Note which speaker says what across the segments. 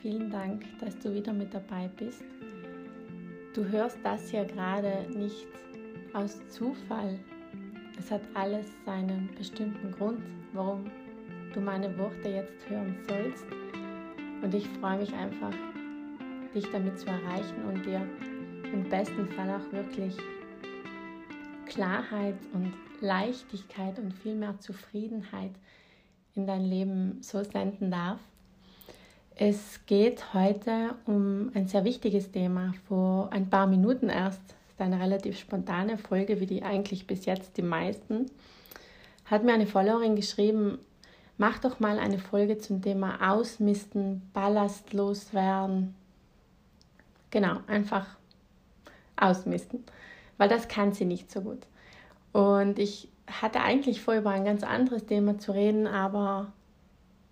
Speaker 1: vielen Dank, dass du wieder mit dabei bist. Du hörst das hier gerade nicht aus Zufall. Es hat alles seinen bestimmten Grund, warum du meine Worte jetzt hören sollst. Und ich freue mich einfach, dich damit zu erreichen und dir im besten Fall auch wirklich Klarheit und Leichtigkeit und viel mehr Zufriedenheit in dein Leben so senden darf. Es geht heute um ein sehr wichtiges Thema. Vor ein paar Minuten erst, ist eine relativ spontane Folge, wie die eigentlich bis jetzt die meisten, hat mir eine Followerin geschrieben, mach doch mal eine Folge zum Thema Ausmisten, ballastlos werden. Genau, einfach ausmisten, weil das kann sie nicht so gut. Und ich hatte eigentlich vor, über ein ganz anderes Thema zu reden, aber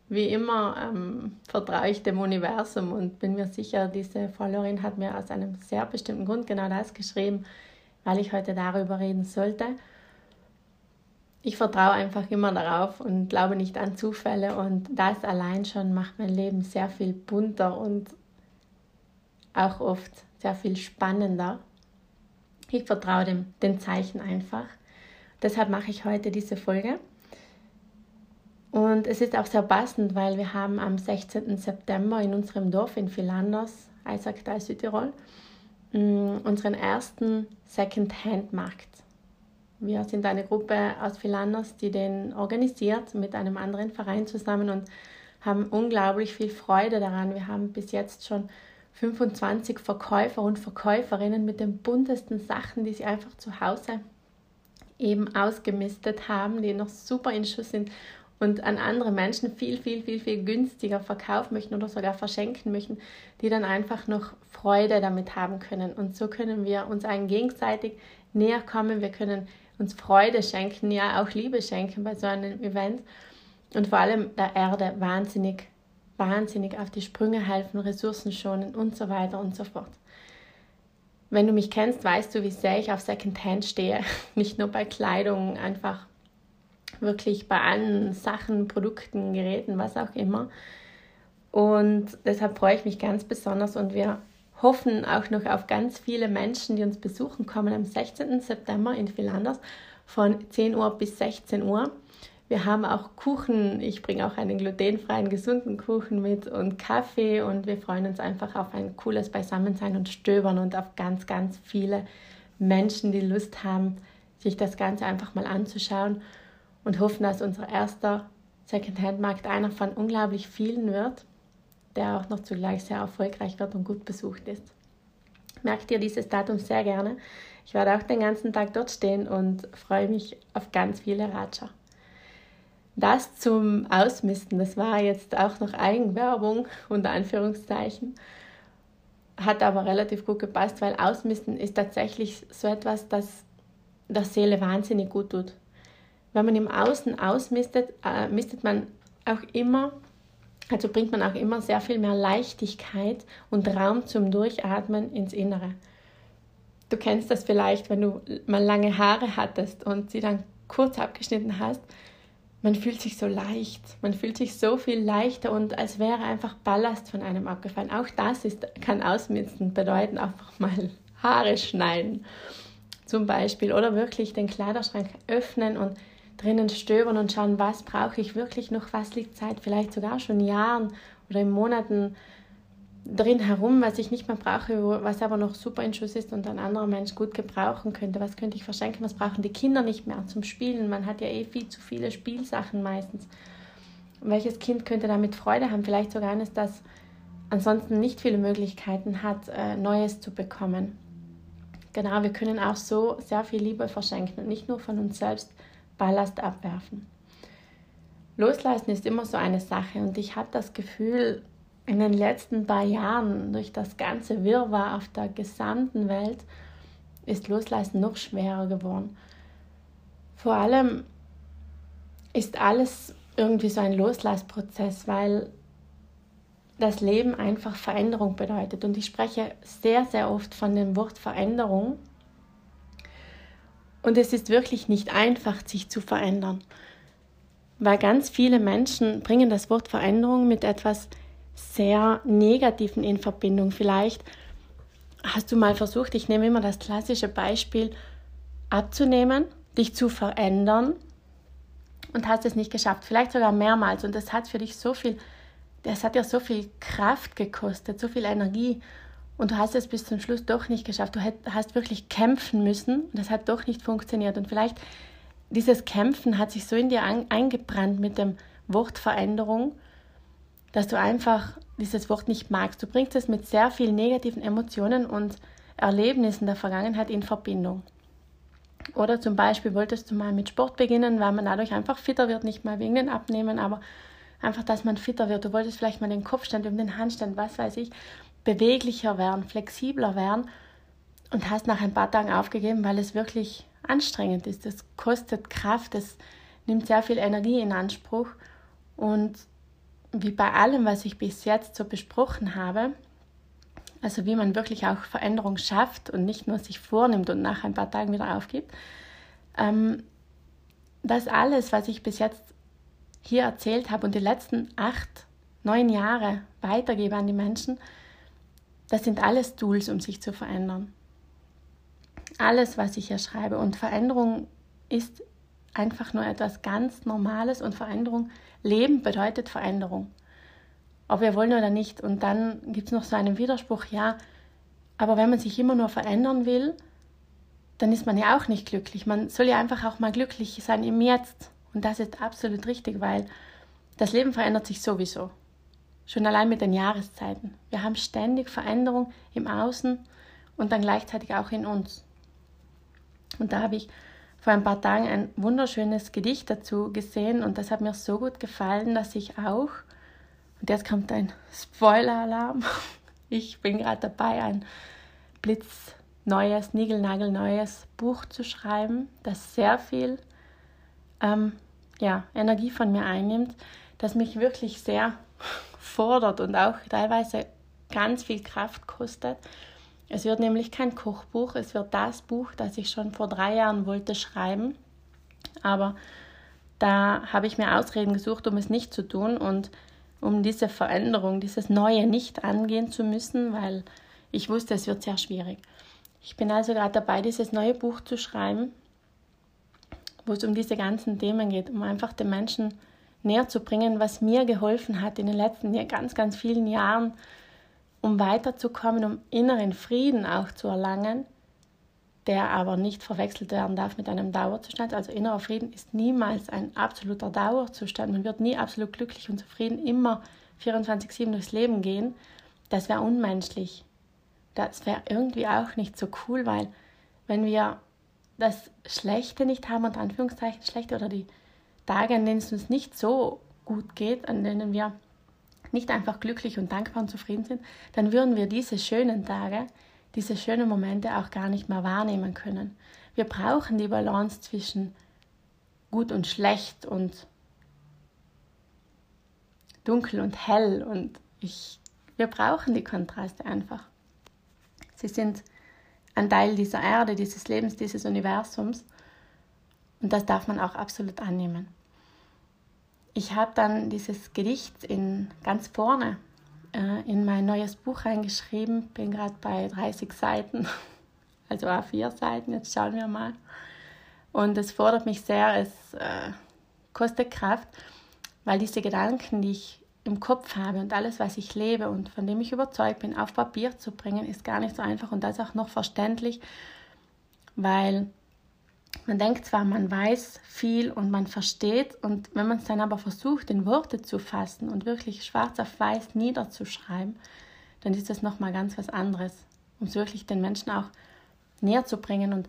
Speaker 1: wie immer ähm, vertraue ich dem Universum und bin mir sicher, diese Followerin hat mir aus einem sehr bestimmten Grund genau das geschrieben, weil ich heute darüber reden sollte. Ich vertraue einfach immer darauf und glaube nicht an Zufälle und das allein schon macht mein Leben sehr viel bunter und auch oft sehr viel spannender. Ich vertraue dem, den Zeichen einfach. Deshalb mache ich heute diese Folge. Und es ist auch sehr passend, weil wir haben am 16. September in unserem Dorf in Philanders, Eisacktal, Südtirol, mm, unseren ersten Second-Hand-Markt. Wir sind eine Gruppe aus Philanders, die den organisiert mit einem anderen Verein zusammen und haben unglaublich viel Freude daran. Wir haben bis jetzt schon 25 Verkäufer und Verkäuferinnen mit den buntesten Sachen, die sie einfach zu Hause eben ausgemistet haben, die noch super in Schuss sind und an andere Menschen viel, viel, viel, viel günstiger verkaufen möchten oder sogar verschenken möchten, die dann einfach noch Freude damit haben können. Und so können wir uns einen gegenseitig näher kommen. Wir können uns Freude schenken, ja auch Liebe schenken bei so einem Event und vor allem der Erde wahnsinnig, wahnsinnig auf die Sprünge helfen, Ressourcen schonen und so weiter und so fort. Wenn du mich kennst, weißt du, wie sehr ich auf Secondhand stehe. Nicht nur bei Kleidung, einfach wirklich bei allen Sachen, Produkten, Geräten, was auch immer. Und deshalb freue ich mich ganz besonders und wir hoffen auch noch auf ganz viele Menschen, die uns besuchen kommen am 16. September in Philanders von 10 Uhr bis 16 Uhr. Wir haben auch Kuchen, ich bringe auch einen glutenfreien, gesunden Kuchen mit und Kaffee und wir freuen uns einfach auf ein cooles Beisammensein und Stöbern und auf ganz, ganz viele Menschen, die Lust haben, sich das Ganze einfach mal anzuschauen und hoffen, dass unser erster Secondhand-Markt einer von unglaublich vielen wird, der auch noch zugleich sehr erfolgreich wird und gut besucht ist. Merkt ihr dieses Datum sehr gerne. Ich werde auch den ganzen Tag dort stehen und freue mich auf ganz viele Ratscher. Das zum Ausmisten, das war jetzt auch noch Eigenwerbung unter Anführungszeichen, hat aber relativ gut gepasst, weil Ausmisten ist tatsächlich so etwas, das der Seele wahnsinnig gut tut wenn man im Außen ausmistet, äh, mistet man auch immer, also bringt man auch immer sehr viel mehr Leichtigkeit und Raum zum Durchatmen ins Innere. Du kennst das vielleicht, wenn du mal lange Haare hattest und sie dann kurz abgeschnitten hast. Man fühlt sich so leicht, man fühlt sich so viel leichter und als wäre einfach Ballast von einem abgefallen. Auch das ist, kann ausmisten bedeuten, einfach mal Haare schneiden zum Beispiel oder wirklich den Kleiderschrank öffnen und drinnen stöbern und schauen, was brauche ich wirklich noch, was liegt Zeit, vielleicht sogar schon Jahren oder in Monaten drin herum, was ich nicht mehr brauche, was aber noch super in Schuss ist und ein anderer Mensch gut gebrauchen könnte. Was könnte ich verschenken? Was brauchen die Kinder nicht mehr zum Spielen? Man hat ja eh viel zu viele Spielsachen meistens. welches Kind könnte damit Freude haben? Vielleicht sogar eines, das ansonsten nicht viele Möglichkeiten hat, äh, Neues zu bekommen. Genau, wir können auch so sehr viel Liebe verschenken und nicht nur von uns selbst, Ballast abwerfen. Loslassen ist immer so eine Sache und ich habe das Gefühl, in den letzten paar Jahren durch das ganze Wirrwarr auf der gesamten Welt ist Loslassen noch schwerer geworden. Vor allem ist alles irgendwie so ein Loslassprozess, weil das Leben einfach Veränderung bedeutet. Und ich spreche sehr, sehr oft von dem Wort Veränderung, und es ist wirklich nicht einfach, sich zu verändern, weil ganz viele Menschen bringen das Wort Veränderung mit etwas sehr negativen in Verbindung. Vielleicht hast du mal versucht, ich nehme immer das klassische Beispiel, abzunehmen, dich zu verändern und hast es nicht geschafft. Vielleicht sogar mehrmals. Und das hat für dich so viel, das hat ja so viel Kraft gekostet, so viel Energie. Und du hast es bis zum Schluss doch nicht geschafft. Du hast wirklich kämpfen müssen und das hat doch nicht funktioniert. Und vielleicht dieses Kämpfen hat sich so in dir eingebrannt mit dem Wort Veränderung, dass du einfach dieses Wort nicht magst. Du bringst es mit sehr vielen negativen Emotionen und Erlebnissen der Vergangenheit in Verbindung. Oder zum Beispiel wolltest du mal mit Sport beginnen, weil man dadurch einfach fitter wird, nicht mal wegen den Abnehmen, aber einfach, dass man fitter wird. Du wolltest vielleicht mal den Kopfstand um den Handstand, was weiß ich, beweglicher werden, flexibler werden und hast nach ein paar Tagen aufgegeben, weil es wirklich anstrengend ist. Es kostet Kraft, es nimmt sehr viel Energie in Anspruch und wie bei allem, was ich bis jetzt so besprochen habe, also wie man wirklich auch Veränderung schafft und nicht nur sich vornimmt und nach ein paar Tagen wieder aufgibt, ähm, das alles, was ich bis jetzt hier erzählt habe und die letzten acht, neun Jahre weitergebe an die Menschen, das sind alles Tools, um sich zu verändern. Alles, was ich hier schreibe. Und Veränderung ist einfach nur etwas ganz Normales und Veränderung, Leben bedeutet Veränderung. Ob wir wollen oder nicht. Und dann gibt es noch so einen Widerspruch, ja, aber wenn man sich immer nur verändern will, dann ist man ja auch nicht glücklich. Man soll ja einfach auch mal glücklich sein im Jetzt. Und das ist absolut richtig, weil das Leben verändert sich sowieso. Schon allein mit den Jahreszeiten. Wir haben ständig Veränderung im Außen und dann gleichzeitig auch in uns. Und da habe ich vor ein paar Tagen ein wunderschönes Gedicht dazu gesehen und das hat mir so gut gefallen, dass ich auch, und jetzt kommt ein Spoiler-Alarm, ich bin gerade dabei, ein blitzneues, niegelnagelneues Buch zu schreiben, das sehr viel ähm, ja, Energie von mir einnimmt, das mich wirklich sehr fordert und auch teilweise ganz viel Kraft kostet. Es wird nämlich kein Kochbuch, es wird das Buch, das ich schon vor drei Jahren wollte schreiben. Aber da habe ich mir Ausreden gesucht, um es nicht zu tun und um diese Veränderung, dieses Neue nicht angehen zu müssen, weil ich wusste, es wird sehr schwierig. Ich bin also gerade dabei, dieses neue Buch zu schreiben, wo es um diese ganzen Themen geht, um einfach den Menschen näher zu bringen, was mir geholfen hat in den letzten ganz, ganz vielen Jahren, um weiterzukommen, um inneren Frieden auch zu erlangen, der aber nicht verwechselt werden darf mit einem Dauerzustand. Also innerer Frieden ist niemals ein absoluter Dauerzustand. Man wird nie absolut glücklich und zufrieden immer 24-7 durchs Leben gehen. Das wäre unmenschlich. Das wäre irgendwie auch nicht so cool, weil wenn wir das Schlechte nicht haben, unter Anführungszeichen Schlechte, oder die Tage, an denen es uns nicht so gut geht, an denen wir nicht einfach glücklich und dankbar und zufrieden sind, dann würden wir diese schönen Tage, diese schönen Momente auch gar nicht mehr wahrnehmen können. Wir brauchen die Balance zwischen gut und schlecht und dunkel und hell und ich, wir brauchen die Kontraste einfach. Sie sind ein Teil dieser Erde, dieses Lebens, dieses Universums und das darf man auch absolut annehmen ich habe dann dieses Gedicht in, ganz vorne äh, in mein neues Buch reingeschrieben, bin gerade bei 30 Seiten, also A4 Seiten, jetzt schauen wir mal. Und es fordert mich sehr, es äh, kostet Kraft, weil diese Gedanken, die ich im Kopf habe und alles, was ich lebe und von dem ich überzeugt bin, auf Papier zu bringen, ist gar nicht so einfach und das auch noch verständlich, weil man denkt zwar, man weiß viel und man versteht, und wenn man es dann aber versucht, in Worte zu fassen und wirklich schwarz auf weiß niederzuschreiben, dann ist das nochmal ganz was anderes, um es wirklich den Menschen auch näher zu bringen und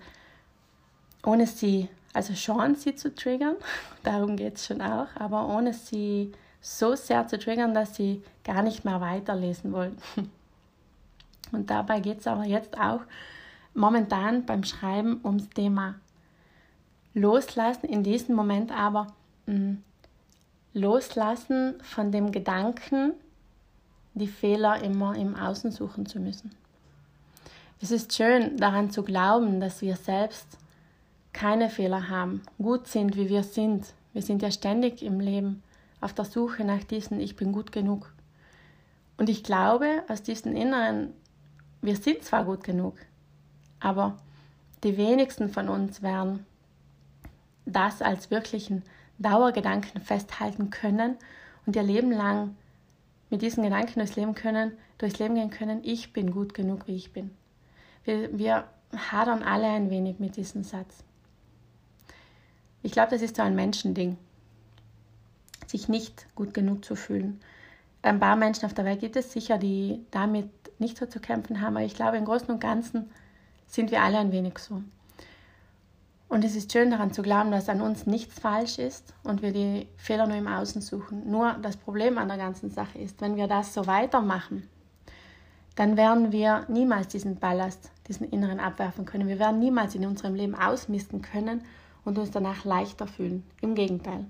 Speaker 1: ohne sie, also schon sie zu triggern, darum geht es schon auch, aber ohne sie so sehr zu triggern, dass sie gar nicht mehr weiterlesen wollen. Und dabei geht es aber jetzt auch momentan beim Schreiben ums Thema Loslassen in diesem Moment aber mh, mm, loslassen von dem Gedanken, die Fehler immer im Außen suchen zu müssen. Es ist schön daran zu glauben, dass wir selbst keine Fehler haben, gut sind, wie wir sind. Wir sind ja ständig im Leben auf der Suche nach diesem Ich bin gut genug. Und ich glaube, aus diesem Inneren, wir sind zwar gut genug, aber die wenigsten von uns werden das als wirklichen Dauergedanken festhalten können und ihr Leben lang mit diesen Gedanken durchs Leben, können, durchs Leben gehen können, ich bin gut genug, wie ich bin. Wir, wir hadern alle ein wenig mit diesem Satz. Ich glaube, das ist so ein Menschending, sich nicht gut genug zu fühlen. Ein paar Menschen auf der Welt gibt es sicher, die damit nicht so zu kämpfen haben, aber ich glaube, im Großen und Ganzen sind wir alle ein wenig so. Und es ist schön daran zu glauben, dass an uns nichts falsch ist und wir die Fehler nur im Außen suchen. Nur das Problem an der ganzen Sache ist, wenn wir das so weitermachen, dann werden wir niemals diesen Ballast, diesen inneren abwerfen können. Wir werden niemals in unserem Leben ausmisten können und uns danach leichter fühlen. Im Gegenteil.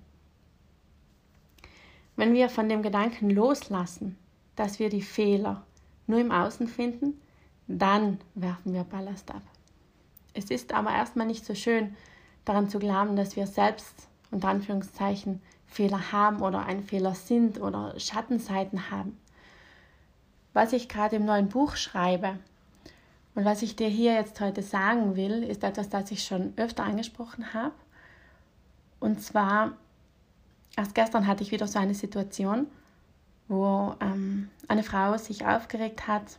Speaker 1: Wenn wir von dem Gedanken loslassen, dass wir die Fehler nur im Außen finden, dann werfen wir Ballast ab. Es ist aber erstmal nicht so schön, daran zu glauben, dass wir selbst unter Anführungszeichen Fehler haben oder ein Fehler sind oder Schattenseiten haben. Was ich gerade im neuen Buch schreibe und was ich dir hier jetzt heute sagen will, ist etwas, das ich schon öfter angesprochen habe. Und zwar, erst gestern hatte ich wieder so eine Situation, wo ähm, eine Frau sich aufgeregt hat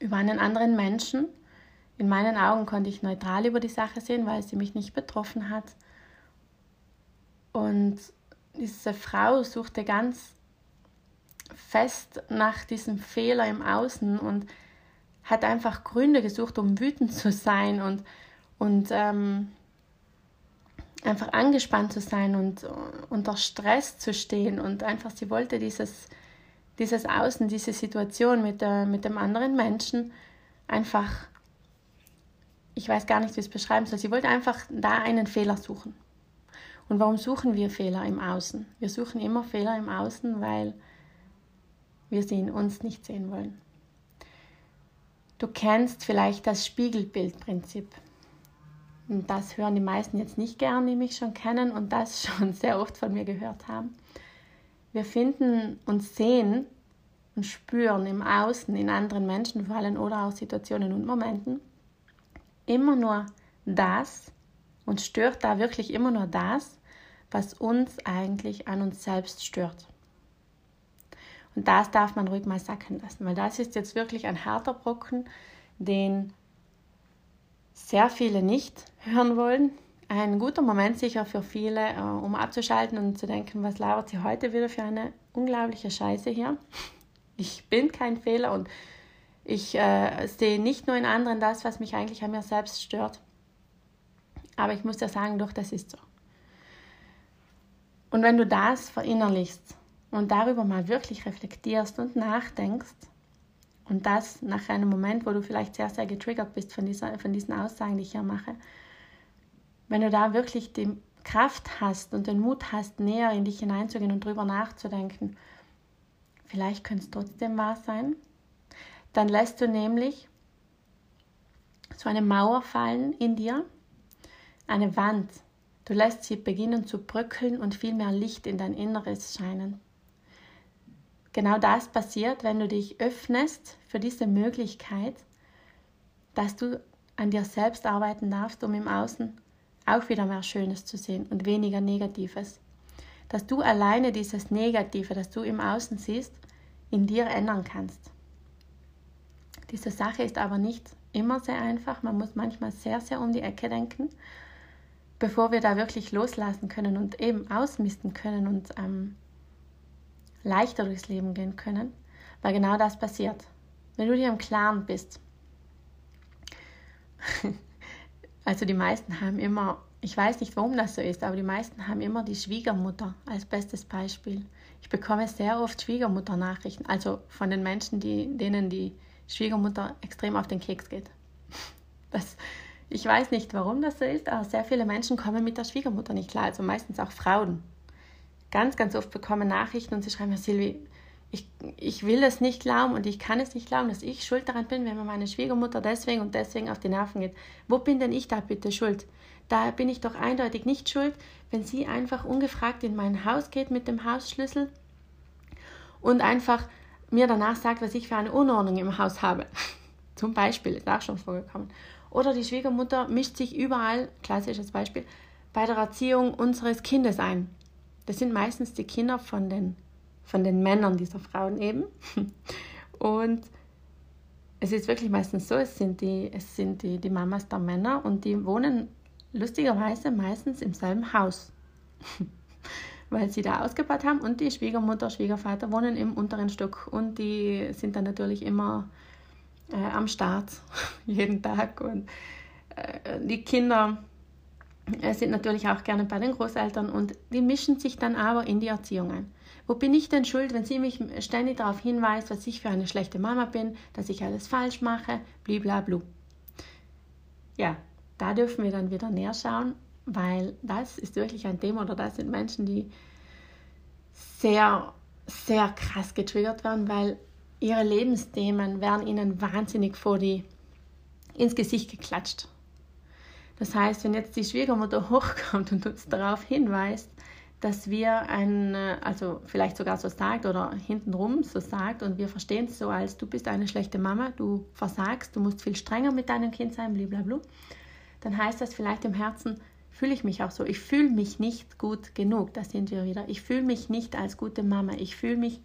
Speaker 1: über einen anderen Menschen in meinen Augen konnte ich neutral über die Sache sehen, weil sie mich nicht betroffen hat. Und diese Frau suchte ganz fest nach diesem Fehler im Außen und hat einfach Gründe gesucht, um wütend zu sein und, und ähm, einfach angespannt zu sein und unter Stress zu stehen. Und einfach, sie wollte dieses, dieses Außen, diese Situation mit, der, mit dem anderen Menschen einfach ich weiß gar nicht, wie es beschreiben soll. Sie wollte einfach da einen Fehler suchen. Und warum suchen wir Fehler im Außen? Wir suchen immer Fehler im Außen, weil wir sie in uns nicht sehen wollen. Du kennst vielleicht das Spiegelbildprinzip. Und das hören die meisten jetzt nicht gern, die mich schon kennen und das schon sehr oft von mir gehört haben. Wir finden und sehen und spüren im Außen, in anderen Menschen vor allem oder auch Situationen und Momenten immer nur das und stört da wirklich immer nur das, was uns eigentlich an uns selbst stört. Und das darf man ruhig mal sacken lassen, weil das ist jetzt wirklich ein harter Brocken, den sehr viele nicht hören wollen. Ein guter Moment sicher für viele, äh, um abzuschalten und zu denken, was labert sie heute wieder für eine unglaubliche Scheiße hier. Ich bin kein Fehler und ich äh, sehe nicht nur in anderen das, was mich eigentlich an mir selbst stört. Aber ich muss ja sagen, doch, das ist so. Und wenn du das verinnerlichst und darüber mal wirklich reflektierst und nachdenkst, und das nach einem Moment, wo du vielleicht sehr, sehr getriggert bist von, dieser, von diesen Aussagen, die ich hier mache, wenn du da wirklich die Kraft hast und den Mut hast, näher in dich hineinzugehen und drüber nachzudenken, vielleicht könnte es trotzdem wahr sein, dann lässt du nämlich so eine Mauer fallen in dir, eine Wand. Du lässt sie beginnen zu bröckeln und viel mehr Licht in dein Inneres scheinen. Genau das passiert, wenn du dich öffnest für diese Möglichkeit, dass du an dir selbst arbeiten darfst, um im Außen auch wieder mehr Schönes zu sehen und weniger Negatives. Dass du alleine dieses Negative, das du im Außen siehst, in dir ändern kannst. Diese Sache ist aber nicht immer sehr einfach. Man muss manchmal sehr, sehr um die Ecke denken, bevor wir da wirklich loslassen können und eben ausmisten können und ähm, leichter durchs Leben gehen können, weil genau das passiert. Wenn du dir im Klaren bist, also die meisten haben immer, ich weiß nicht, warum das so ist, aber die meisten haben immer die Schwiegermutter als bestes Beispiel. Ich bekomme sehr oft Schwiegermutter-Nachrichten, also von den Menschen, die, denen die Schwiegermutter extrem auf den Keks geht. Das, ich weiß nicht, warum das so ist, aber sehr viele Menschen kommen mit der Schwiegermutter nicht klar, also meistens auch Frauen. Ganz, ganz oft bekommen Nachrichten und sie schreiben mir, Silvi, ich, ich will es nicht glauben und ich kann es nicht glauben, dass ich schuld daran bin, wenn mir meine Schwiegermutter deswegen und deswegen auf die Nerven geht. Wo bin denn ich da bitte schuld? Da bin ich doch eindeutig nicht schuld, wenn sie einfach ungefragt in mein Haus geht mit dem Hausschlüssel und einfach mir danach sagt, was ich für eine Unordnung im Haus habe. Zum Beispiel, ist auch schon vorgekommen. Oder die Schwiegermutter mischt sich überall, klassisches Beispiel, bei der Erziehung unseres Kindes ein. Das sind meistens die Kinder von den, von den Männern dieser Frauen eben. Und es ist wirklich meistens so, es sind, die, es sind die, die Mamas der Männer und die wohnen lustigerweise meistens im selben Haus. Weil sie da ausgebaut haben und die Schwiegermutter, Schwiegervater wohnen im unteren Stock und die sind dann natürlich immer äh, am Start jeden Tag und äh, die Kinder äh, sind natürlich auch gerne bei den Großeltern und die mischen sich dann aber in die Erziehung ein. Wo bin ich denn schuld, wenn sie mich ständig darauf hinweist, was ich für eine schlechte Mama bin, dass ich alles falsch mache, bliblablu. Ja, da dürfen wir dann wieder näher schauen, weil das ist wirklich ein Thema oder das sind Menschen, die sehr, sehr krass getriggert werden, weil ihre Lebensthemen werden ihnen wahnsinnig vor die ins Gesicht geklatscht. Das heißt, wenn jetzt die Schwiegermutter hochkommt und uns darauf hinweist, dass wir ein, also vielleicht sogar so sagt oder hintenrum so sagt und wir verstehen es so als du bist eine schlechte Mama, du versagst, du musst viel strenger mit deinem Kind sein, blablabla, dann heißt das vielleicht im Herzen, fühle ich mich auch so. Ich fühle mich nicht gut genug, da sind wir wieder. Ich fühle mich nicht als gute Mama. Ich fühle mich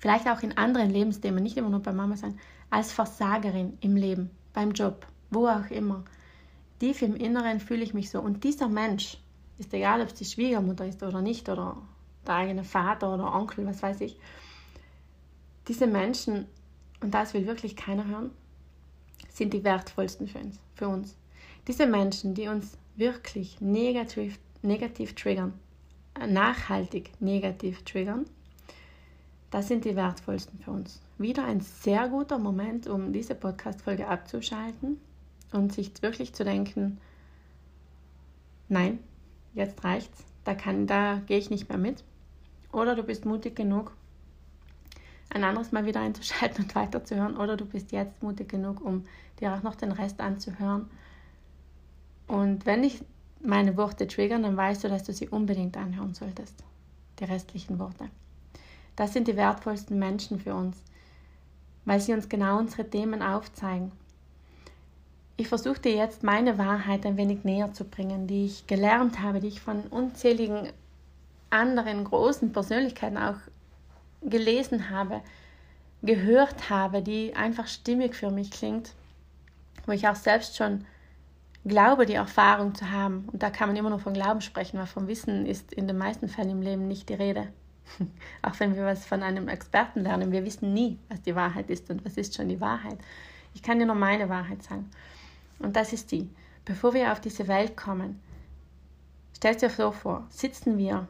Speaker 1: vielleicht auch in anderen Lebensthemen, nicht immer nur bei Mama sein, als Versagerin im Leben, beim Job, wo auch immer. Tief im Inneren fühle ich mich so. Und dieser Mensch, ist egal, ob es die Schwiegermutter ist oder nicht, oder der eigene Vater oder Onkel, was weiß ich, diese Menschen, und das will wirklich keiner hören, sind die wertvollsten für uns. Für uns. Diese Menschen, die uns wirklich negativ, negativ triggern, nachhaltig negativ triggern, das sind die wertvollsten für uns. Wieder ein sehr guter Moment, um diese Podcast-Folge abzuschalten und sich wirklich zu denken, nein, jetzt reicht's, da, kann, da gehe ich nicht mehr mit. Oder du bist mutig genug, ein anderes Mal wieder einzuschalten und weiterzuhören. Oder du bist jetzt mutig genug, um dir auch noch den Rest anzuhören. Und wenn ich meine Worte triggern, dann weißt du, dass du sie unbedingt anhören solltest. Die restlichen Worte. Das sind die wertvollsten Menschen für uns, weil sie uns genau unsere Themen aufzeigen. Ich versuche dir jetzt meine Wahrheit ein wenig näher zu bringen, die ich gelernt habe, die ich von unzähligen anderen großen Persönlichkeiten auch gelesen habe, gehört habe, die einfach stimmig für mich klingt, wo ich auch selbst schon glaube, die Erfahrung zu haben. Und da kann man immer nur von Glauben sprechen, weil vom Wissen ist in den meisten Fällen im Leben nicht die Rede. Auch wenn wir was von einem Experten lernen, wir wissen nie, was die Wahrheit ist und was ist schon die Wahrheit. Ich kann dir nur meine Wahrheit sagen. Und das ist die. Bevor wir auf diese Welt kommen, stell dir so vor, sitzen wir,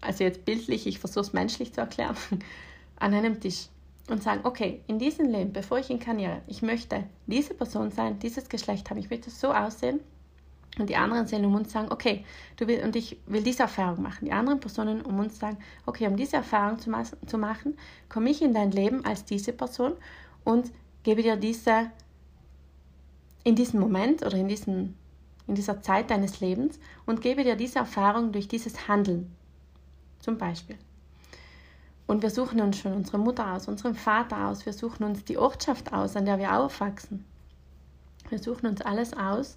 Speaker 1: also jetzt bildlich, ich versuche es menschlich zu erklären, an einem Tisch und sagen, okay, in diesem Leben, bevor ich inkarniere, ich möchte diese Person sein, dieses Geschlecht haben, ich möchte so aussehen, und die anderen sehen um uns sagen, okay, du will, und ich will diese Erfahrung machen. Die anderen Personen um uns sagen, okay, um diese Erfahrung zu, zu machen, komme ich in dein Leben als diese Person und gebe dir diese, in diesem Moment oder in, diesen, in dieser Zeit deines Lebens und gebe dir diese Erfahrung durch dieses Handeln. Zum Beispiel. Und wir suchen uns schon unsere Mutter aus, unseren Vater aus, wir suchen uns die Ortschaft aus, an der wir aufwachsen. Wir suchen uns alles aus,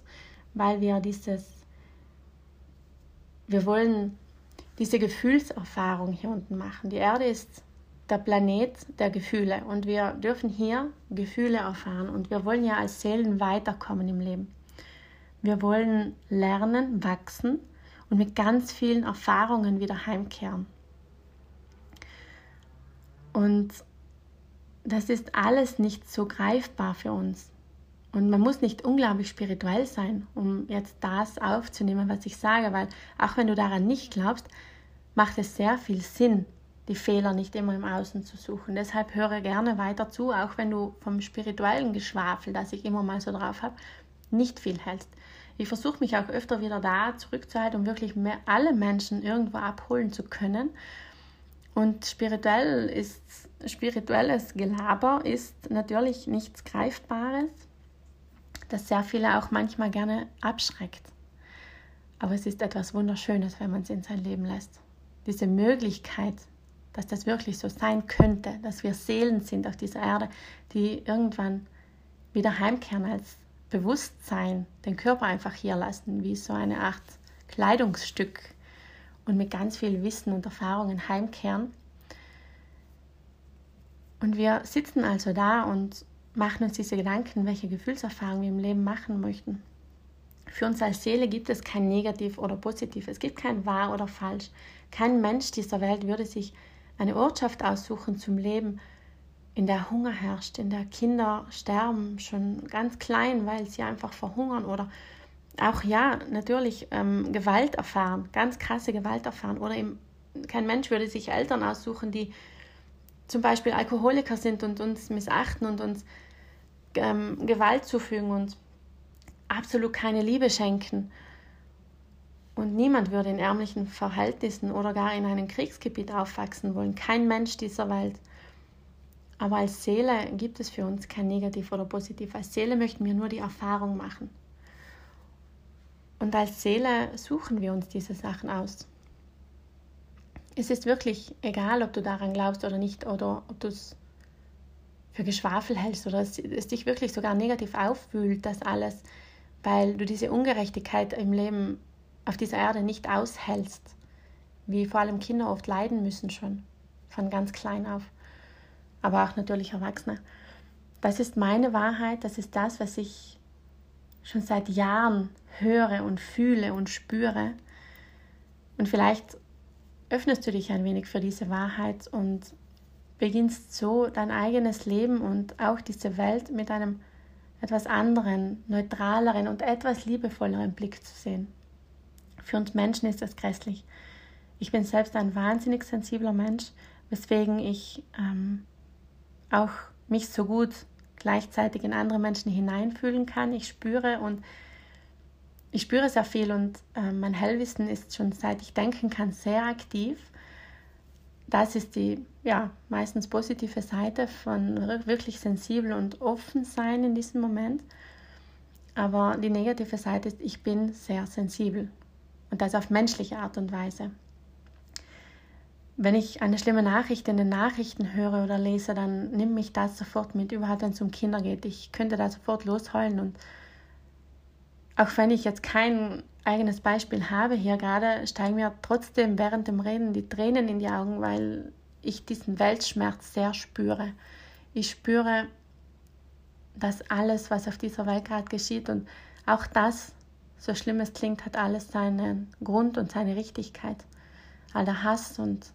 Speaker 1: weil wir dieses, wir wollen diese Gefühlserfahrung hier unten machen. Die Erde ist der Planet der Gefühle und wir dürfen hier Gefühle erfahren und wir wollen ja als Seelen weiterkommen im Leben. Wir wollen lernen, wachsen und mit ganz vielen Erfahrungen wieder heimkehren. Und das ist alles nicht so greifbar für uns. Und man muss nicht unglaublich spirituell sein, um jetzt das aufzunehmen, was ich sage, weil auch wenn du daran nicht glaubst, macht es sehr viel Sinn, die Fehler nicht immer im Außen zu suchen. Deshalb höre gerne weiter zu, auch wenn du vom spirituellen Geschwafel, das ich immer mal so drauf habe, nicht viel hältst. Ich versuche mich auch öfter wieder da zurückzuhalten, um wirklich alle Menschen irgendwo abholen zu können. Und spirituell ist, spirituelles Gelaber ist natürlich nichts Greifbares, das sehr viele auch manchmal gerne abschreckt. Aber es ist etwas Wunderschönes, wenn man es in sein Leben lässt. Diese Möglichkeit dass das wirklich so sein könnte, dass wir Seelen sind auf dieser Erde, die irgendwann wieder heimkehren als Bewusstsein, den Körper einfach hier lassen, wie so eine Art Kleidungsstück und mit ganz viel Wissen und Erfahrungen heimkehren. Und wir sitzen also da und machen uns diese Gedanken, welche Gefühlserfahrungen wir im Leben machen möchten. Für uns als Seele gibt es kein Negativ oder Positiv. Es gibt kein Wahr oder Falsch. Kein Mensch dieser Welt würde sich eine Ortschaft aussuchen zum Leben, in der Hunger herrscht, in der Kinder sterben, schon ganz klein, weil sie einfach verhungern oder auch ja, natürlich ähm, Gewalt erfahren, ganz krasse Gewalt erfahren. Oder im, kein Mensch würde sich Eltern aussuchen, die zum Beispiel Alkoholiker sind und uns missachten und uns ähm, Gewalt zufügen und absolut keine Liebe schenken. Und niemand würde in ärmlichen Verhältnissen oder gar in einem Kriegsgebiet aufwachsen wollen. Kein Mensch dieser Welt. Aber als Seele gibt es für uns kein Negativ oder Positiv. Als Seele möchten wir nur die Erfahrung machen. Und als Seele suchen wir uns diese Sachen aus. Es ist wirklich egal, ob du daran glaubst oder nicht, oder ob du es für Geschwafel hältst oder es, es dich wirklich sogar negativ auffühlt, das alles, weil du diese Ungerechtigkeit im Leben auf dieser Erde nicht aushältst, wie vor allem Kinder oft leiden müssen schon, von ganz klein auf aber auch natürlich Erwachsene. Das ist meine Wahrheit, das ist das, was ich schon seit Jahren höre und fühle und spüre. Und vielleicht öffnest du dich ein wenig für diese Wahrheit und beginnst so dein eigenes Leben und auch diese Welt mit einem etwas anderen, neutraleren und etwas liebevolleren Blick zu sehen. Für uns Menschen ist das grässlich. Ich bin selbst ein wahnsinnig sensibler Mensch, weswegen ich ähm, auch mich so gut gleichzeitig in andere Menschen hineinfühlen kann. Ich spüre und ich spüre sehr viel und äh, mein Hellwissen ist schon seit ich denken kann sehr aktiv. Das ist die ja meistens positive Seite von wirklich sensibel und offen sein in diesem Moment. Aber die negative Seite ist, ich bin sehr sensibel und das auf menschliche Art und Weise wenn ich eine schlimme Nachricht in den Nachrichten höre oder lese, dann nimmt mich das sofort mit, überhaupt wenn es um Kinder geht. Ich könnte da sofort losheulen und auch wenn ich jetzt kein eigenes Beispiel habe hier gerade, steigen mir trotzdem während dem Reden die Tränen in die Augen, weil ich diesen Weltschmerz sehr spüre. Ich spüre, dass alles, was auf dieser Welt gerade geschieht und auch das, so schlimm es klingt, hat alles seinen Grund und seine Richtigkeit. All der Hass und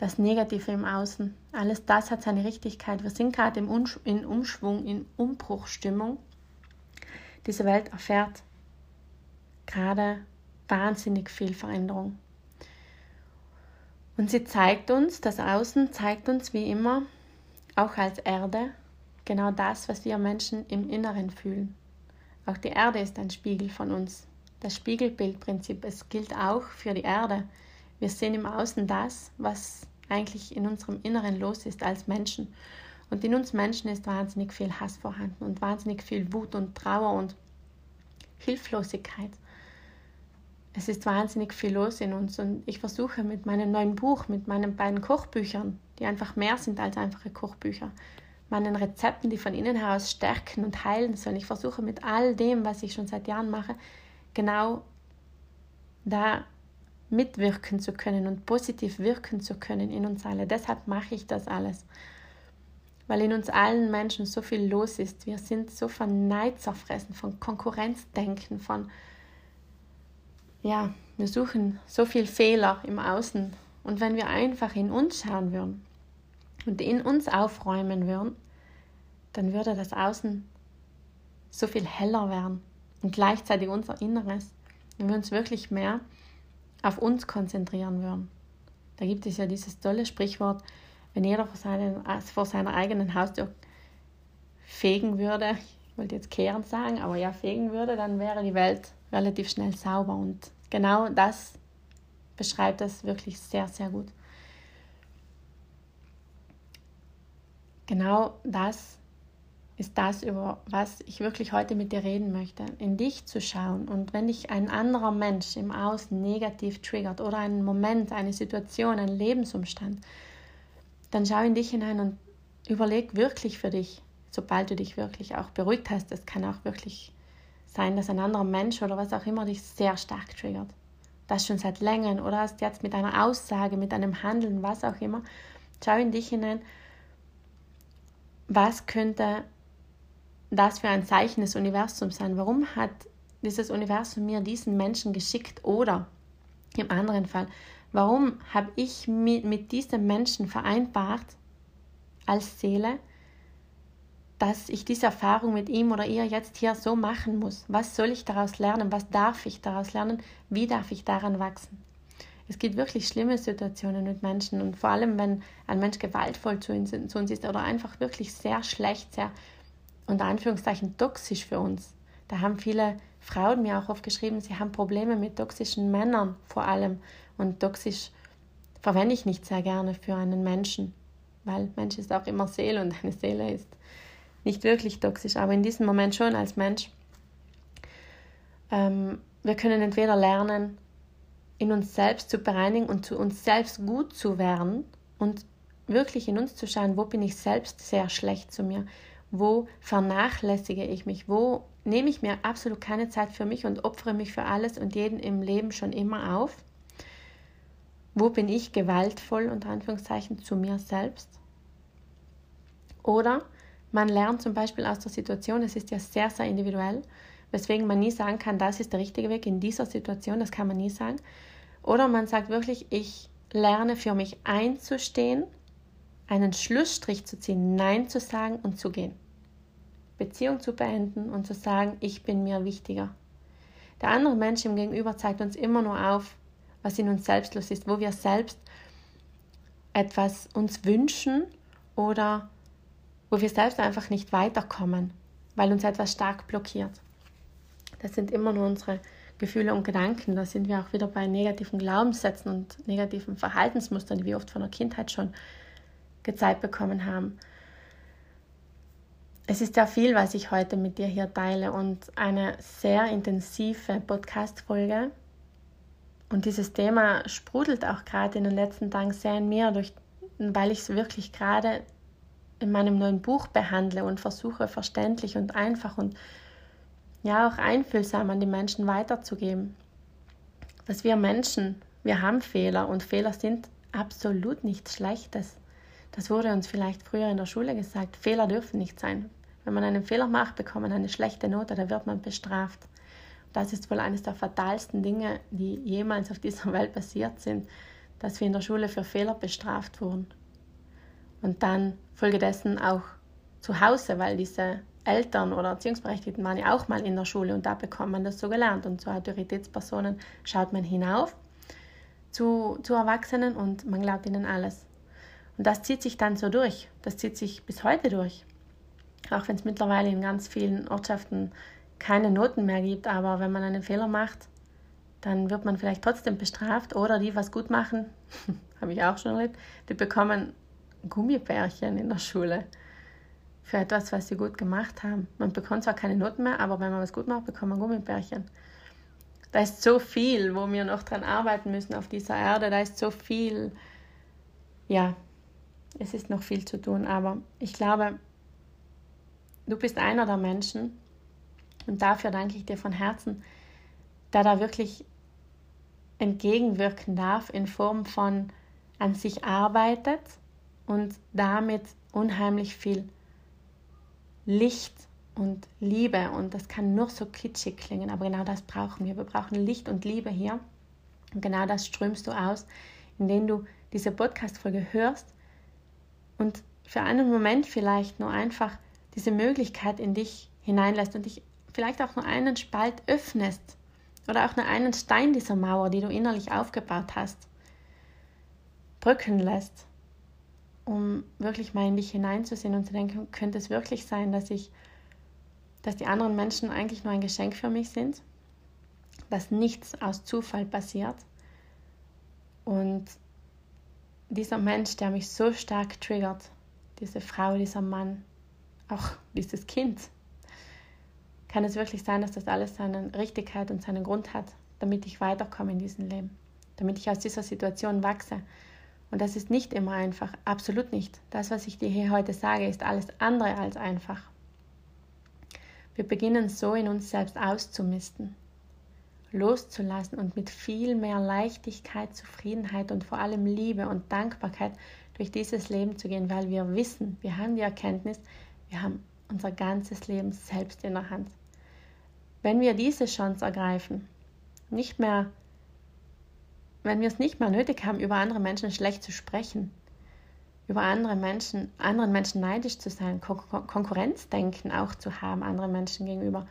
Speaker 1: das Negative im Außen. Alles das hat seine Richtigkeit. Wir sind gerade im in Umschwung, in Umbruchstimmung. Diese Welt erfährt gerade wahnsinnig viel Veränderung. Und sie zeigt uns, das Außen zeigt uns wie immer, auch als Erde, genau das, was wir Menschen im Inneren fühlen. Auch die Erde ist ein Spiegel von uns. Das Spiegelbildprinzip, es gilt auch für die Erde. Wir sehen im Außen das, was eigentlich in unserem Inneren los ist als Menschen. Und in uns Menschen ist wahnsinnig viel Hass vorhanden und wahnsinnig viel Wut und Trauer und Hilflosigkeit. Es ist wahnsinnig viel los in uns und ich versuche mit meinem neuen Buch, mit meinen beiden Kochbüchern, die einfach mehr sind als einfache Kochbücher, meinen Rezepten, die von innen heraus stärken und heilen sollen. Ich versuche mit all dem, was ich schon seit Jahren mache, genau da mitwirken zu können und positiv wirken zu können in uns alle. Deshalb mache ich das alles. Weil in uns allen Menschen so viel los ist. Wir sind so von Neid zerfressen, von Konkurrenzdenken, von, ja, wir suchen so viel Fehler im Außen. Und wenn wir einfach in uns schauen würden und in uns aufräumen würden, dann würde das Außen so viel heller werden und gleichzeitig unser Inneres. Wenn wir uns wirklich mehr auf uns konzentrieren würden. Da gibt es ja dieses tolle Sprichwort, wenn jeder vor, seinen, vor seiner eigenen Haustür fegen würde, ich wollte jetzt kehren sagen, aber ja, fegen würde, dann wäre die Welt relativ schnell sauber. Und genau das beschreibt das wirklich sehr, sehr gut. Genau das ist das, über was ich wirklich heute mit dir reden möchte. In dich zu schauen und wenn dich ein anderer Mensch im Außen negativ triggert oder ein Moment, eine Situation, ein Lebensumstand, dann schau in dich hinein und überleg wirklich für dich, sobald du dich wirklich auch beruhigt hast. Es kann auch wirklich sein, dass ein anderer Mensch oder was auch immer dich sehr stark triggert. Das schon seit längerem oder hast jetzt mit einer Aussage, mit einem Handeln, was auch immer. Schau in dich hinein, was könnte das für ein Zeichen des Universums sein? Warum hat dieses Universum mir diesen Menschen geschickt? Oder im anderen Fall, warum habe ich mit, mit diesem Menschen vereinbart als Seele, dass ich diese Erfahrung mit ihm oder ihr jetzt hier so machen muss? Was soll ich daraus lernen? Was darf ich daraus lernen? Wie darf ich daran wachsen? Es gibt wirklich schlimme Situationen mit Menschen und vor allem, wenn ein Mensch gewaltvoll zu uns ist oder einfach wirklich sehr schlecht, sehr unter Anführungszeichen toxisch für uns. Da haben viele Frauen mir auch oft geschrieben, sie haben Probleme mit toxischen Männern vor allem. Und toxisch verwende ich nicht sehr gerne für einen Menschen, weil Mensch ist auch immer Seele und eine Seele ist nicht wirklich toxisch, aber in diesem Moment schon als Mensch. Ähm, wir können entweder lernen, in uns selbst zu bereinigen und zu uns selbst gut zu werden und wirklich in uns zu schauen, wo bin ich selbst sehr schlecht zu mir, wo vernachlässige ich mich? Wo nehme ich mir absolut keine Zeit für mich und opfere mich für alles und jeden im Leben schon immer auf? Wo bin ich gewaltvoll, unter Anführungszeichen, zu mir selbst? Oder man lernt zum Beispiel aus der Situation, es ist ja sehr, sehr individuell, weswegen man nie sagen kann, das ist der richtige Weg in dieser Situation, das kann man nie sagen. Oder man sagt wirklich, ich lerne für mich einzustehen einen Schlussstrich zu ziehen, Nein zu sagen und zu gehen. Beziehung zu beenden und zu sagen, ich bin mir wichtiger. Der andere Mensch im Gegenüber zeigt uns immer nur auf, was in uns selbst los ist, wo wir selbst etwas uns wünschen oder wo wir selbst einfach nicht weiterkommen, weil uns etwas stark blockiert. Das sind immer nur unsere Gefühle und Gedanken. Da sind wir auch wieder bei negativen Glaubenssätzen und negativen Verhaltensmustern, die wir oft von der Kindheit schon gezeigt bekommen haben. Es ist sehr viel, was ich heute mit dir hier teile und eine sehr intensive Podcast-Folge. Und dieses Thema sprudelt auch gerade in den letzten Tagen sehr in mir, durch, weil ich es wirklich gerade in meinem neuen Buch behandle und versuche verständlich und einfach und ja auch einfühlsam an die Menschen weiterzugeben. Dass wir Menschen, wir haben Fehler und Fehler sind absolut nichts Schlechtes. Das wurde uns vielleicht früher in der Schule gesagt. Fehler dürfen nicht sein. Wenn man einen Fehler macht, bekommt man eine schlechte Note, da wird man bestraft. Das ist wohl eines der fatalsten Dinge, die jemals auf dieser Welt passiert sind, dass wir in der Schule für Fehler bestraft wurden. Und dann folgedessen auch zu Hause, weil diese Eltern oder Erziehungsberechtigten waren ja auch mal in der Schule und da bekommt man das so gelernt. Und zu Autoritätspersonen schaut man hinauf zu, zu Erwachsenen und man glaubt ihnen alles. Und das zieht sich dann so durch. Das zieht sich bis heute durch. Auch wenn es mittlerweile in ganz vielen Ortschaften keine Noten mehr gibt, aber wenn man einen Fehler macht, dann wird man vielleicht trotzdem bestraft. Oder die, was gut machen, habe ich auch schon erlebt, die bekommen Gummibärchen in der Schule für etwas, was sie gut gemacht haben. Man bekommt zwar keine Noten mehr, aber wenn man was gut macht, bekommt man Gummibärchen. Da ist so viel, wo wir noch dran arbeiten müssen auf dieser Erde. Da ist so viel, ja, es ist noch viel zu tun, aber ich glaube, du bist einer der Menschen und dafür danke ich dir von Herzen, der da wirklich entgegenwirken darf in Form von an sich arbeitet und damit unheimlich viel Licht und Liebe und das kann nur so kitschig klingen, aber genau das brauchen wir. Wir brauchen Licht und Liebe hier und genau das strömst du aus, indem du diese Podcast-Folge hörst und für einen Moment vielleicht nur einfach diese Möglichkeit in dich hineinlässt und dich vielleicht auch nur einen Spalt öffnest oder auch nur einen Stein dieser Mauer, die du innerlich aufgebaut hast, brücken lässt, um wirklich mal in dich hineinzusehen und zu denken, könnte es wirklich sein, dass ich, dass die anderen Menschen eigentlich nur ein Geschenk für mich sind, dass nichts aus Zufall passiert und dieser Mensch, der mich so stark triggert, diese Frau, dieser Mann, auch dieses Kind, kann es wirklich sein, dass das alles seine Richtigkeit und seinen Grund hat, damit ich weiterkomme in diesem Leben, damit ich aus dieser Situation wachse. Und das ist nicht immer einfach, absolut nicht. Das, was ich dir hier heute sage, ist alles andere als einfach. Wir beginnen so in uns selbst auszumisten, loszulassen und mit viel mehr Leichtigkeit, Zufriedenheit und vor allem Liebe und Dankbarkeit durch dieses Leben zu gehen, weil wir wissen, wir haben die Erkenntnis, wir haben unser ganzes Leben selbst in der Hand. Wenn wir diese Chance ergreifen, nicht mehr, wenn wir es nicht mehr nötig haben, über andere Menschen schlecht zu sprechen, über andere Menschen, anderen Menschen neidisch zu sein, Kon Konkurrenzdenken auch zu haben, anderen Menschen gegenüber.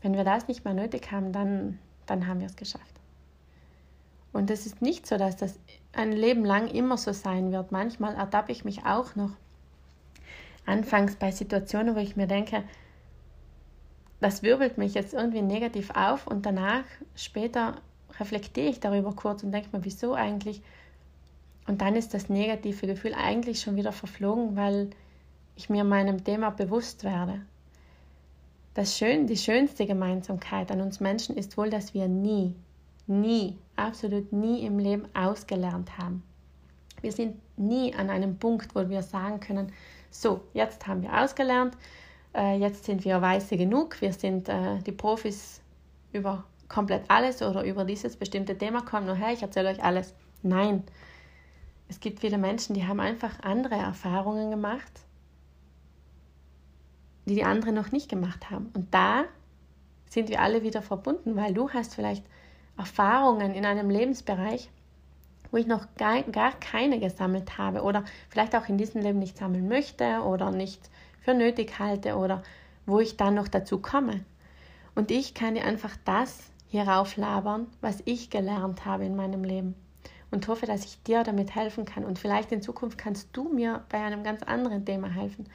Speaker 1: Wenn wir das nicht mehr nötig haben, dann, dann haben wir es geschafft. Und es ist nicht so, dass das ein Leben lang immer so sein wird. Manchmal ertappe ich mich auch noch anfangs bei Situationen, wo ich mir denke, das wirbelt mich jetzt irgendwie negativ auf und danach, später reflektiere ich darüber kurz und denke mir, wieso eigentlich? Und dann ist das negative Gefühl eigentlich schon wieder verflogen, weil ich mir meinem Thema bewusst werde. Das Schön, die schönste Gemeinsamkeit an uns Menschen ist wohl, dass wir nie, nie, absolut nie im Leben ausgelernt haben. Wir sind nie an einem Punkt, wo wir sagen können, so, jetzt haben wir ausgelernt, äh, jetzt sind wir weise genug, wir sind äh, die Profis über komplett alles oder über dieses bestimmte Thema, kommt nur her, ich erzähle euch alles. Nein, es gibt viele Menschen, die haben einfach andere Erfahrungen gemacht, die die anderen noch nicht gemacht haben. Und da sind wir alle wieder verbunden, weil du hast vielleicht Erfahrungen in einem Lebensbereich, wo ich noch gar, gar keine gesammelt habe oder vielleicht auch in diesem Leben nicht sammeln möchte oder nicht für nötig halte oder wo ich dann noch dazu komme. Und ich kann dir einfach das hierauf labern, was ich gelernt habe in meinem Leben und hoffe, dass ich dir damit helfen kann. Und vielleicht in Zukunft kannst du mir bei einem ganz anderen Thema helfen.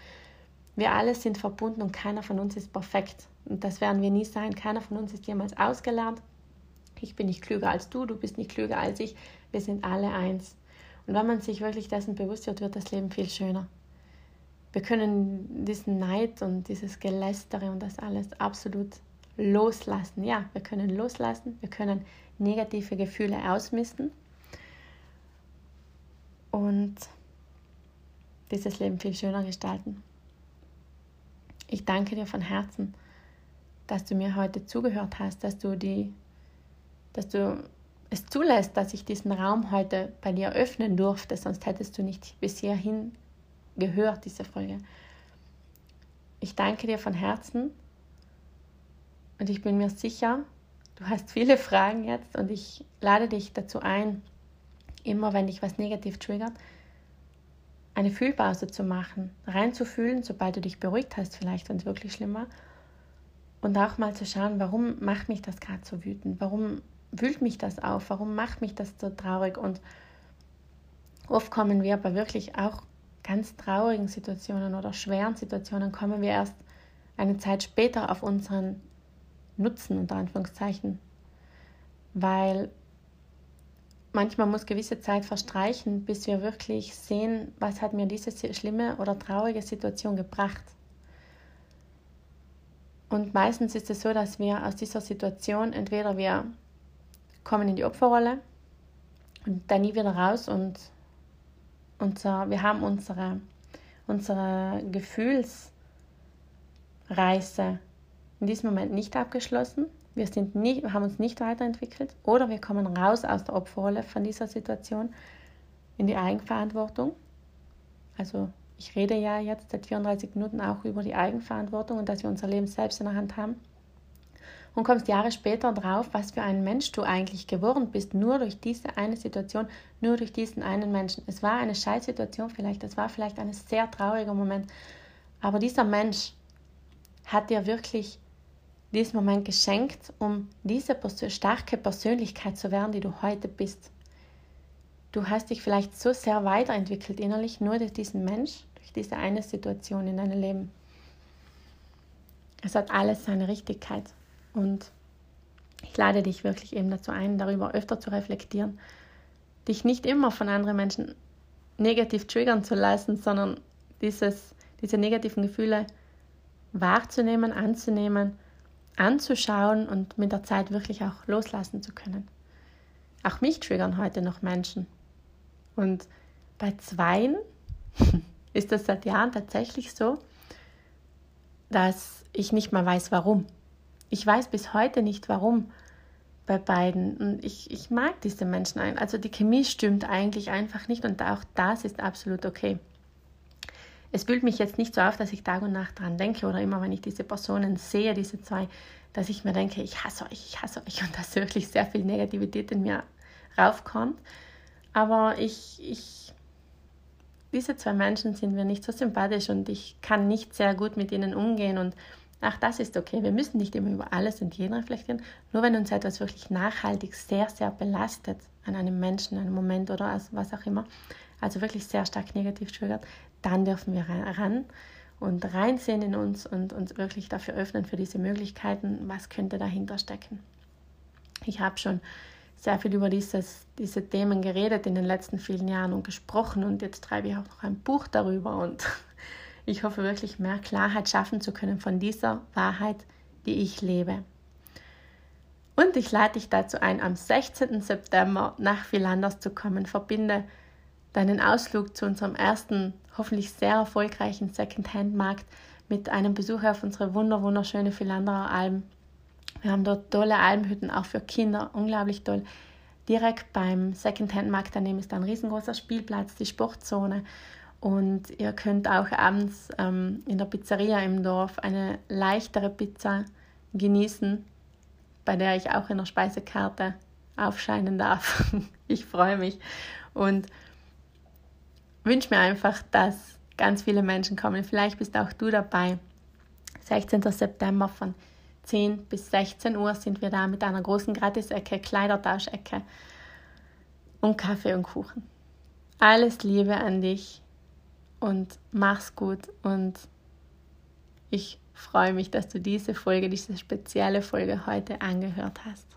Speaker 1: Wir alle sind verbunden und keiner von uns ist perfekt. Und das werden wir nie sein. Keiner von uns ist jemals ausgelernt. Ich bin nicht klüger als du, du bist nicht klüger als ich. Wir sind alle eins. Und wenn man sich wirklich dessen bewusst wird, wird das Leben viel schöner. Wir können diesen Neid und dieses Gelästere und das alles absolut loslassen. Ja, wir können loslassen, wir können negative Gefühle ausmisten und dieses Leben viel schöner gestalten. Ich danke dir von Herzen, dass du mir heute zugehört hast, dass du die, dass du es zulässt, dass ich diesen Raum heute bei dir öffnen durfte, sonst hättest du nicht bis hierhin gehört, diese Folge. Ich danke dir von Herzen und ich bin mir sicher, du hast viele Fragen jetzt und ich lade dich dazu ein, immer wenn dich was negativ triggert, eine Fühlpause zu machen, reinzufühlen, sobald du dich beruhigt hast, vielleicht, wenn es wirklich schlimm war. Und auch mal zu schauen, warum macht mich das gerade so wütend? Warum wühlt mich das auf? Warum macht mich das so traurig? Und oft kommen wir aber wirklich auch ganz traurigen Situationen oder schweren Situationen, kommen wir erst eine Zeit später auf unseren Nutzen, unter Anführungszeichen. Weil manchmal muss gewisse Zeit verstreichen, bis wir wirklich sehen, was hat mir diese schlimme oder traurige Situation gebracht. Und meistens ist es so, dass wir aus dieser Situation entweder wir kommen in die Opferrolle und dann nie wieder raus und unser, wir haben unsere, unsere Gefühlsreise in diesem Moment nicht abgeschlossen. Wir, sind nicht, haben uns nicht weiterentwickelt oder wir kommen raus aus der Opferrolle von dieser Situation in die Eigenverantwortung. Also ich rede ja jetzt seit 34 Minuten auch über die Eigenverantwortung und dass wir unser Leben selbst in der Hand haben und kommst Jahre später drauf, was für ein Mensch du eigentlich geworden bist, nur durch diese eine Situation, nur durch diesen einen Menschen. Es war eine Scheißsituation vielleicht, es war vielleicht ein sehr trauriger Moment, aber dieser Mensch hat dir wirklich diesen Moment geschenkt, um diese starke Persönlichkeit zu werden, die du heute bist. Du hast dich vielleicht so sehr weiterentwickelt innerlich, nur durch diesen Mensch, durch diese eine Situation in deinem Leben. Es hat alles seine Richtigkeit. Und ich lade dich wirklich eben dazu ein, darüber öfter zu reflektieren, dich nicht immer von anderen Menschen negativ triggern zu lassen, sondern dieses, diese negativen Gefühle wahrzunehmen, anzunehmen, anzuschauen und mit der Zeit wirklich auch loslassen zu können. Auch mich triggern heute noch Menschen. Und bei Zweien ist das seit Jahren tatsächlich so, dass ich nicht mal weiß, warum. Ich weiß bis heute nicht, warum bei beiden. Und ich, ich mag diese Menschen. Also die Chemie stimmt eigentlich einfach nicht und auch das ist absolut okay. Es fühlt mich jetzt nicht so auf, dass ich Tag und Nacht dran denke oder immer, wenn ich diese Personen sehe, diese zwei, dass ich mir denke, ich hasse euch, ich hasse euch und dass wirklich sehr viel Negativität in mir raufkommt. Aber ich, ich, diese zwei Menschen sind mir nicht so sympathisch und ich kann nicht sehr gut mit ihnen umgehen und auch das ist okay. Wir müssen nicht immer über alles und jeden reflektieren. Nur wenn uns etwas wirklich nachhaltig sehr, sehr belastet an einem Menschen, einem Moment oder was auch immer, also wirklich sehr stark negativ triggert, dann dürfen wir ran und reinsehen in uns und uns wirklich dafür öffnen für diese Möglichkeiten, was könnte dahinter stecken. Ich habe schon sehr viel über dieses, diese Themen geredet in den letzten vielen Jahren und gesprochen und jetzt schreibe ich auch noch ein Buch darüber und ich hoffe wirklich mehr Klarheit schaffen zu können von dieser Wahrheit, die ich lebe. Und ich lade dich dazu ein, am 16. September nach Philanders zu kommen. Verbinde deinen Ausflug zu unserem ersten, hoffentlich sehr erfolgreichen Secondhand-Markt mit einem Besuch auf unsere wunderschöne Philanderer Alm. Wir haben dort tolle Almhütten, auch für Kinder, unglaublich toll. Direkt beim Secondhand-Markt daneben ist ein riesengroßer Spielplatz, die Sportzone. Und ihr könnt auch abends ähm, in der Pizzeria im Dorf eine leichtere Pizza genießen, bei der ich auch in der Speisekarte aufscheinen darf. ich freue mich und wünsche mir einfach, dass ganz viele Menschen kommen. Vielleicht bist auch du dabei. 16. September von 10 bis 16 Uhr sind wir da mit einer großen Gratisecke, Kleidertauschecke und Kaffee und Kuchen. Alles Liebe an dich und mach's gut und ich freue mich, dass du diese Folge, diese spezielle Folge heute angehört hast.